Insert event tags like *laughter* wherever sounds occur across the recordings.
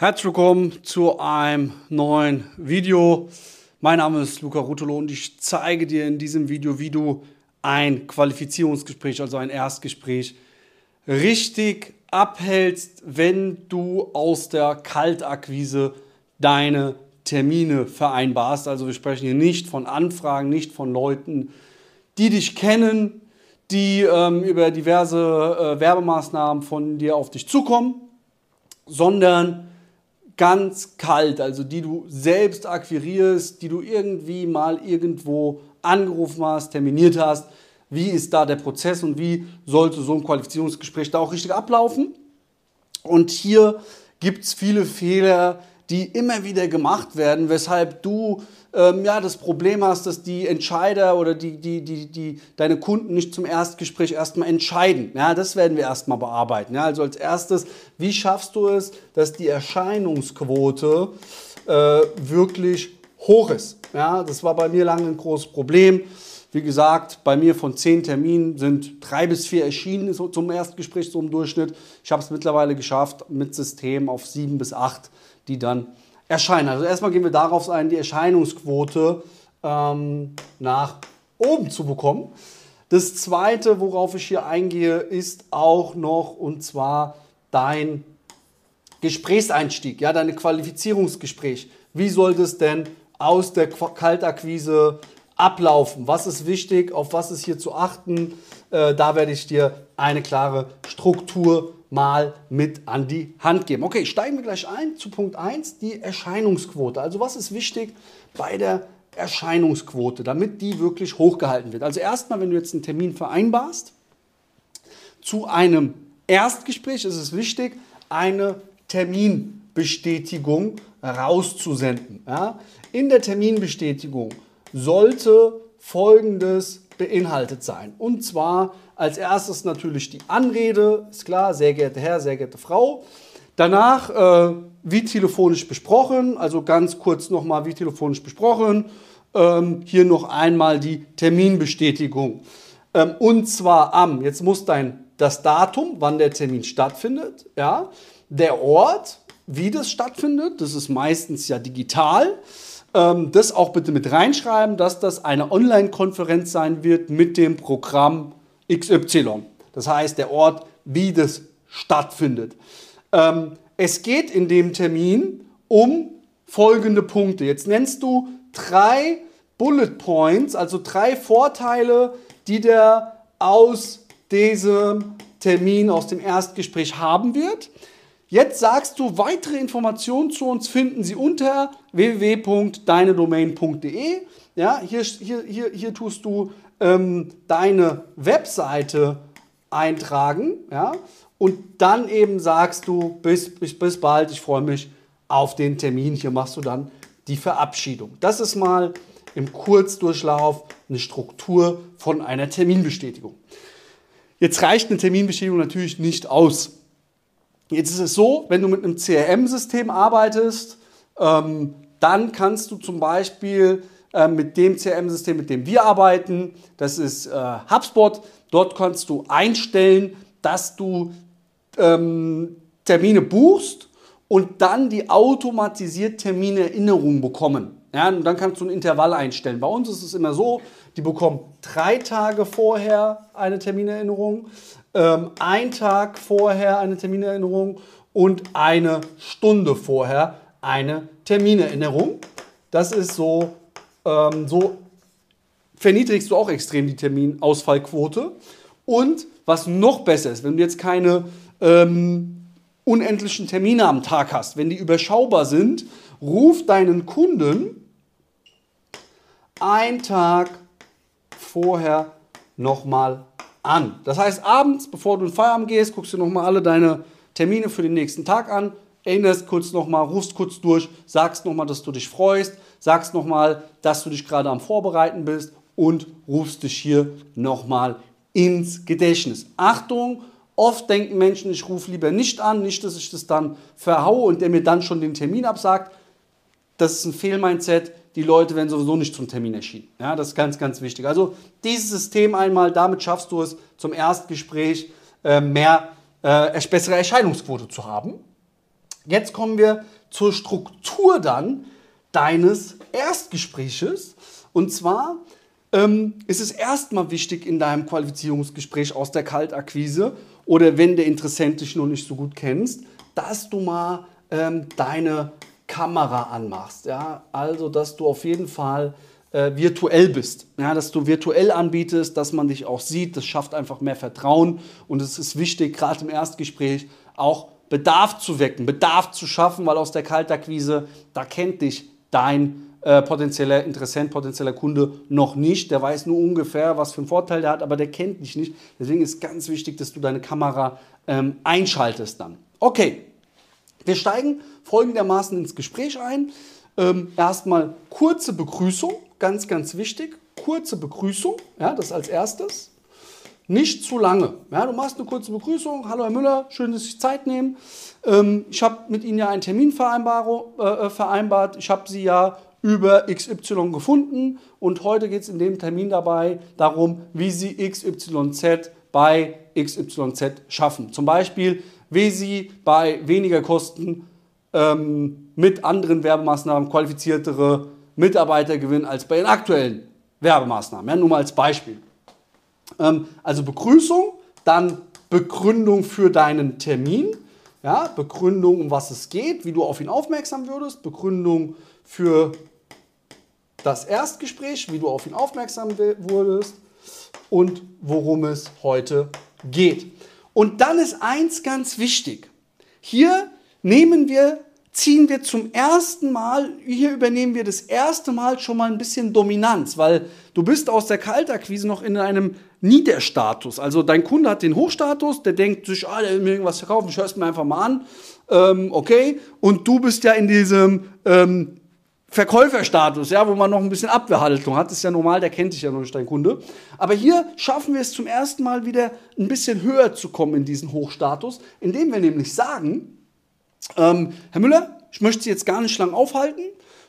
Herzlich willkommen zu einem neuen Video. Mein Name ist Luca Rutolo und ich zeige dir in diesem Video, wie du ein Qualifizierungsgespräch, also ein Erstgespräch, richtig abhältst, wenn du aus der Kaltakquise deine Termine vereinbarst. Also wir sprechen hier nicht von Anfragen, nicht von Leuten, die dich kennen, die ähm, über diverse äh, Werbemaßnahmen von dir auf dich zukommen, sondern ganz kalt, also die du selbst akquirierst, die du irgendwie mal irgendwo angerufen hast, terminiert hast. Wie ist da der Prozess und wie sollte so ein Qualifizierungsgespräch da auch richtig ablaufen? Und hier gibt es viele Fehler, die immer wieder gemacht werden, weshalb du ähm, ja, das Problem hast, dass die Entscheider oder die, die, die, die, deine Kunden nicht zum Erstgespräch erstmal entscheiden. Ja, das werden wir erstmal bearbeiten. Ja, also als erstes, wie schaffst du es, dass die Erscheinungsquote äh, wirklich hoch ist? Ja, das war bei mir lange ein großes Problem. Wie gesagt, bei mir von zehn Terminen sind drei bis vier erschienen zum Erstgespräch so im Durchschnitt. Ich habe es mittlerweile geschafft, mit System auf sieben bis acht, die dann erscheinen. Also erstmal gehen wir darauf ein, die Erscheinungsquote ähm, nach oben zu bekommen. Das zweite, worauf ich hier eingehe, ist auch noch und zwar dein Gesprächseinstieg, ja, dein Qualifizierungsgespräch. Wie soll das denn aus der Kaltakquise ablaufen? Was ist wichtig? Auf was ist hier zu achten? Äh, da werde ich dir eine klare Struktur mal mit an die Hand geben. Okay, steigen wir gleich ein zu Punkt 1, die Erscheinungsquote. Also was ist wichtig bei der Erscheinungsquote, damit die wirklich hochgehalten wird? Also erstmal, wenn du jetzt einen Termin vereinbarst, zu einem Erstgespräch ist es wichtig, eine Terminbestätigung rauszusenden. Ja? In der Terminbestätigung sollte Folgendes beinhaltet sein. Und zwar als erstes natürlich die Anrede, ist klar, sehr geehrter Herr, sehr geehrte Frau. Danach, äh, wie telefonisch besprochen, also ganz kurz nochmal, wie telefonisch besprochen. Ähm, hier noch einmal die Terminbestätigung. Ähm, und zwar am, jetzt muss dein, das Datum, wann der Termin stattfindet, ja, der Ort, wie das stattfindet, das ist meistens ja digital. Ähm, das auch bitte mit reinschreiben, dass das eine Online-Konferenz sein wird mit dem Programm XY. Das heißt, der Ort, wie das stattfindet. Ähm, es geht in dem Termin um folgende Punkte. Jetzt nennst du drei Bullet Points, also drei Vorteile, die der aus diesem Termin, aus dem Erstgespräch haben wird. Jetzt sagst du, weitere Informationen zu uns finden Sie unter www.deinedomain.de. Ja, hier, hier, hier, hier tust du ähm, deine Webseite eintragen ja, und dann eben sagst du, bis, bis, bis bald, ich freue mich auf den Termin. Hier machst du dann die Verabschiedung. Das ist mal im Kurzdurchlauf eine Struktur von einer Terminbestätigung. Jetzt reicht eine Terminbestätigung natürlich nicht aus. Jetzt ist es so, wenn du mit einem CRM-System arbeitest, ähm, dann kannst du zum Beispiel äh, mit dem CRM-System, mit dem wir arbeiten. Das ist äh, HubSpot. Dort kannst du einstellen, dass du ähm, Termine buchst und dann die automatisiert Terminerinnerung bekommen. Ja, und dann kannst du ein Intervall einstellen. Bei uns ist es immer so, die bekommen drei Tage vorher eine Terminerinnerung, ähm, ein Tag vorher eine Terminerinnerung und eine Stunde vorher eine Terminerinnerung. Das ist so ähm, so verniedrigst du auch extrem die Terminausfallquote. Und was noch besser ist, wenn du jetzt keine ähm, unendlichen Termine am Tag hast, wenn die überschaubar sind, ruf deinen Kunden einen Tag vorher nochmal an. Das heißt, abends, bevor du in Feierabend gehst, guckst du nochmal alle deine Termine für den nächsten Tag an, erinnerst kurz nochmal, rufst kurz durch, sagst nochmal, dass du dich freust, sagst nochmal, dass du dich gerade am Vorbereiten bist und rufst dich hier nochmal ins Gedächtnis. Achtung, oft denken Menschen, ich rufe lieber nicht an, nicht, dass ich das dann verhaue und der mir dann schon den Termin absagt. Das ist ein Fehlmindset. Die Leute werden sowieso nicht zum Termin erschienen. Ja, das ist ganz, ganz wichtig. Also dieses System einmal, damit schaffst du es zum Erstgespräch äh, mehr, äh, bessere Erscheinungsquote zu haben. Jetzt kommen wir zur Struktur dann deines Erstgespräches. Und zwar ähm, ist es erstmal wichtig in deinem Qualifizierungsgespräch aus der Kaltakquise oder wenn der Interessent dich noch nicht so gut kennst, dass du mal ähm, deine Kamera anmachst. Ja? Also, dass du auf jeden Fall äh, virtuell bist. Ja? Dass du virtuell anbietest, dass man dich auch sieht. Das schafft einfach mehr Vertrauen. Und es ist wichtig, gerade im Erstgespräch auch Bedarf zu wecken, Bedarf zu schaffen, weil aus der Kaltakquise, da kennt dich dein äh, potenzieller Interessent, potenzieller Kunde noch nicht. Der weiß nur ungefähr, was für einen Vorteil der hat, aber der kennt dich nicht. Deswegen ist ganz wichtig, dass du deine Kamera ähm, einschaltest dann. Okay, wir steigen folgendermaßen ins Gespräch ein. Ähm, erstmal kurze Begrüßung, ganz, ganz wichtig. Kurze Begrüßung, ja, das als erstes. Nicht zu lange. Ja, du machst eine kurze Begrüßung. Hallo Herr Müller, schön, dass Sie sich Zeit nehmen. Ähm, ich habe mit Ihnen ja einen Termin äh, äh, vereinbart. Ich habe Sie ja über XY gefunden und heute geht es in dem Termin dabei darum, wie Sie XYZ bei XYZ schaffen. Zum Beispiel, wie Sie bei weniger Kosten ähm, mit anderen Werbemaßnahmen qualifiziertere Mitarbeiter gewinnen als bei den aktuellen Werbemaßnahmen. Ja, nur mal als Beispiel. Ähm, also Begrüßung, dann Begründung für deinen Termin, ja, Begründung, um was es geht, wie du auf ihn aufmerksam würdest, Begründung für das Erstgespräch, wie du auf ihn aufmerksam wurdest und worum es heute geht. Und dann ist eins ganz wichtig. Hier nehmen wir, ziehen wir zum ersten Mal, hier übernehmen wir das erste Mal schon mal ein bisschen Dominanz, weil du bist aus der Kaltakquise noch in einem Niederstatus. Also dein Kunde hat den Hochstatus, der denkt sich, ah, der will mir irgendwas verkaufen, ich höre es mir einfach mal an, ähm, okay. Und du bist ja in diesem ähm, Verkäuferstatus, ja, wo man noch ein bisschen Abwehrhaltung hat. Das ist ja normal, der kennt dich ja noch nicht, dein Kunde. Aber hier schaffen wir es zum ersten Mal wieder ein bisschen höher zu kommen in diesen Hochstatus, indem wir nämlich sagen, ähm, Herr Müller, ich möchte Sie jetzt gar nicht lang aufhalten,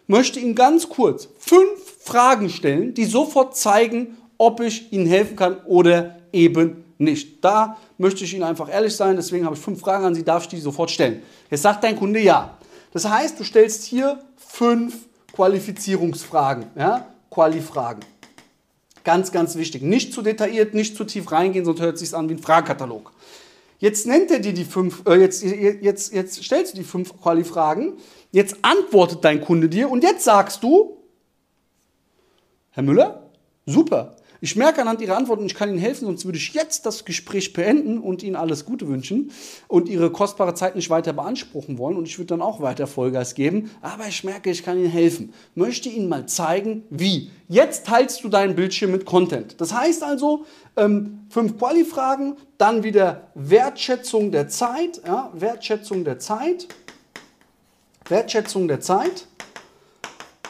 möchte Ihnen ganz kurz fünf Fragen stellen, die sofort zeigen, ob ich Ihnen helfen kann oder eben nicht. Da möchte ich Ihnen einfach ehrlich sein, deswegen habe ich fünf Fragen an Sie, darf ich die sofort stellen? Jetzt sagt dein Kunde ja. Das heißt, du stellst hier fünf Qualifizierungsfragen, ja? Quali-Fragen. Ganz, ganz wichtig. Nicht zu detailliert, nicht zu tief reingehen, sonst hört es sich an wie ein Fragekatalog. Jetzt nennt er dir die fünf, äh, jetzt, jetzt, jetzt stellst du die fünf Quali-Fragen, jetzt antwortet dein Kunde dir und jetzt sagst du, Herr Müller, super, ich merke anhand Ihrer Antworten, ich kann Ihnen helfen, sonst würde ich jetzt das Gespräch beenden und Ihnen alles Gute wünschen und Ihre kostbare Zeit nicht weiter beanspruchen wollen und ich würde dann auch weiter Vollgas geben. Aber ich merke, ich kann Ihnen helfen. Möchte Ihnen mal zeigen, wie. Jetzt teilst du deinen Bildschirm mit Content. Das heißt also, ähm, fünf Quali-Fragen, dann wieder Wertschätzung der Zeit, ja, Wertschätzung der Zeit, Wertschätzung der Zeit.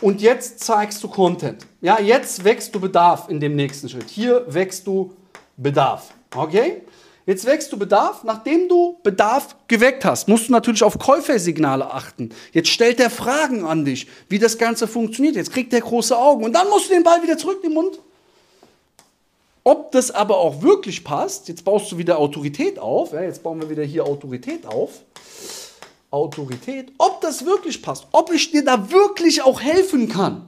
Und jetzt zeigst du Content. Ja, jetzt wächst du Bedarf in dem nächsten Schritt. Hier wächst du Bedarf. Okay? Jetzt wächst du Bedarf. Nachdem du Bedarf geweckt hast, musst du natürlich auf Käufersignale achten. Jetzt stellt er Fragen an dich, wie das Ganze funktioniert. Jetzt kriegt er große Augen und dann musst du den Ball wieder zurück in den Mund. Ob das aber auch wirklich passt, jetzt baust du wieder Autorität auf. Ja, jetzt bauen wir wieder hier Autorität auf. Autorität, ob das wirklich passt, ob ich dir da wirklich auch helfen kann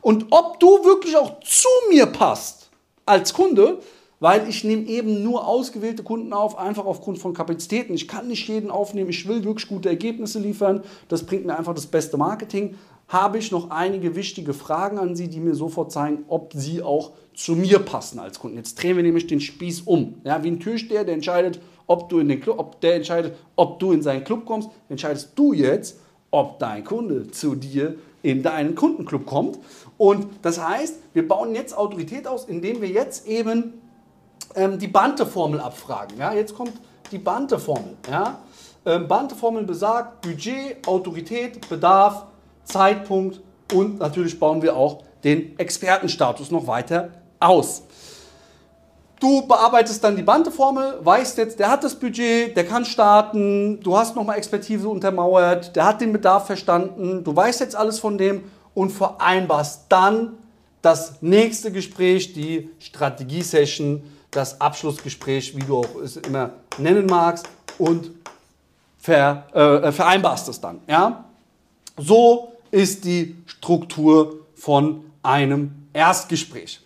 und ob du wirklich auch zu mir passt als Kunde, weil ich nehme eben nur ausgewählte Kunden auf, einfach aufgrund von Kapazitäten. Ich kann nicht jeden aufnehmen, ich will wirklich gute Ergebnisse liefern, das bringt mir einfach das beste Marketing. Habe ich noch einige wichtige Fragen an Sie, die mir sofort zeigen, ob Sie auch zu mir passen als Kunden. Jetzt drehen wir nämlich den Spieß um. Ja, wie ein Türsteher, der entscheidet, ob du in den Club, ob der entscheidet, ob du in seinen Club kommst, entscheidest du jetzt, ob dein Kunde zu dir in deinen Kundenclub kommt. Und das heißt, wir bauen jetzt Autorität aus, indem wir jetzt eben ähm, die Bante-Formel abfragen. Ja, jetzt kommt die Bante-Formel. Ja. Ähm, Bante-Formel besagt Budget, Autorität, Bedarf, Zeitpunkt und natürlich bauen wir auch den Expertenstatus noch weiter aus. Du bearbeitest dann die Bante-Formel, weißt jetzt, der hat das Budget, der kann starten, du hast nochmal Expertise untermauert, der hat den Bedarf verstanden, du weißt jetzt alles von dem und vereinbarst dann das nächste Gespräch, die Strategie-Session, das Abschlussgespräch, wie du auch es immer nennen magst und ver, äh, vereinbarst es dann. Ja? So ist die Struktur von einem Erstgespräch.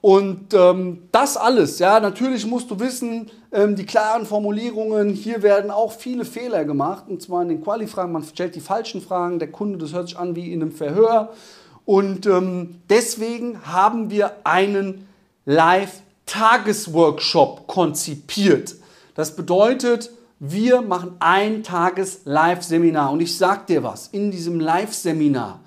Und ähm, das alles, ja, natürlich musst du wissen, ähm, die klaren Formulierungen, hier werden auch viele Fehler gemacht, und zwar in den Quali-Fragen, man stellt die falschen Fragen, der Kunde, das hört sich an wie in einem Verhör. Und ähm, deswegen haben wir einen Live-Tagesworkshop konzipiert. Das bedeutet, wir machen ein Tages-Live-Seminar. Und ich sag dir was, in diesem Live-Seminar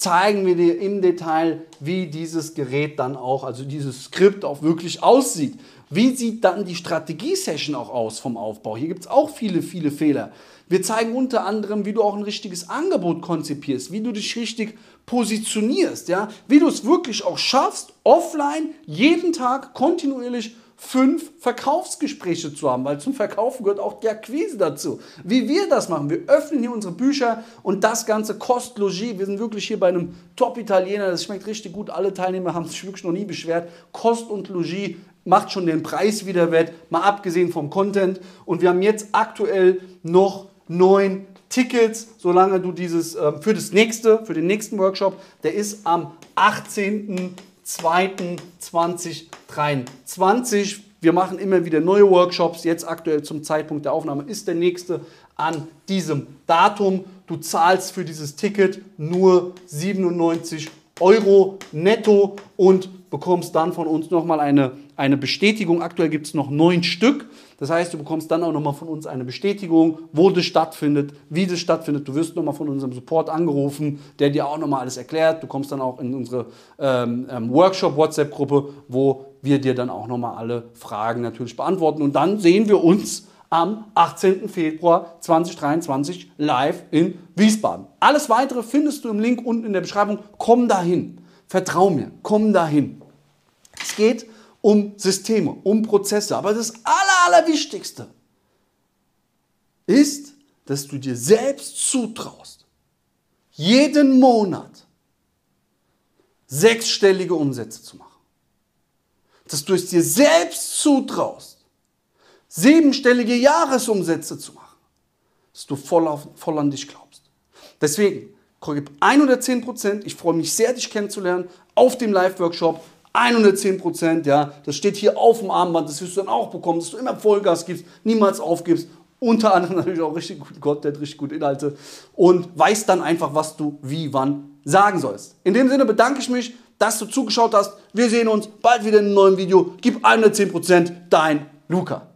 zeigen wir dir im Detail, wie dieses Gerät dann auch, also dieses Skript auch wirklich aussieht. Wie sieht dann die Strategie-Session auch aus vom Aufbau? Hier gibt es auch viele, viele Fehler. Wir zeigen unter anderem, wie du auch ein richtiges Angebot konzipierst, wie du dich richtig positionierst, ja? wie du es wirklich auch schaffst, offline jeden Tag kontinuierlich fünf Verkaufsgespräche zu haben, weil zum Verkaufen gehört auch die Akquise dazu. Wie wir das machen, wir öffnen hier unsere Bücher und das Ganze kostet Logis. Wir sind wirklich hier bei einem Top-Italiener, das schmeckt richtig gut. Alle Teilnehmer haben sich wirklich noch nie beschwert. Kost und Logis macht schon den Preis wieder wett, mal abgesehen vom Content. Und wir haben jetzt aktuell noch neun Tickets, solange du dieses äh, für das nächste, für den nächsten Workshop, der ist am 18. 2.2023. Wir machen immer wieder neue Workshops. Jetzt aktuell zum Zeitpunkt der Aufnahme ist der nächste an diesem Datum. Du zahlst für dieses Ticket nur 97 Euro netto und bekommst dann von uns nochmal eine, eine Bestätigung. Aktuell gibt es noch neun Stück. Das heißt, du bekommst dann auch nochmal von uns eine Bestätigung, wo das stattfindet, wie das stattfindet. Du wirst nochmal von unserem Support angerufen, der dir auch nochmal alles erklärt. Du kommst dann auch in unsere ähm, ähm, Workshop-WhatsApp-Gruppe, wo wir dir dann auch nochmal alle Fragen natürlich beantworten. Und dann sehen wir uns am 18. Februar 2023 live in Wiesbaden. Alles weitere findest du im Link unten in der Beschreibung. Komm dahin. Vertrau mir. Komm dahin. Es geht um Systeme, um Prozesse. Aber das Aller, Allerwichtigste ist, dass du dir selbst zutraust, jeden Monat sechsstellige Umsätze zu machen. Dass du es dir selbst zutraust, siebenstellige Jahresumsätze zu machen. Dass du voll, auf, voll an dich glaubst. Deswegen, gib 110 Prozent. Ich freue mich sehr, dich kennenzulernen auf dem Live-Workshop. 110 Prozent, ja, das steht hier auf dem Armband, das wirst du dann auch bekommen, dass du immer Vollgas gibst, niemals aufgibst. Unter anderem *laughs* natürlich auch richtig guten Content, richtig gute Inhalte und weißt dann einfach, was du wie, wann sagen sollst. In dem Sinne bedanke ich mich, dass du zugeschaut hast. Wir sehen uns bald wieder in einem neuen Video. Gib 110 Prozent, dein Luca.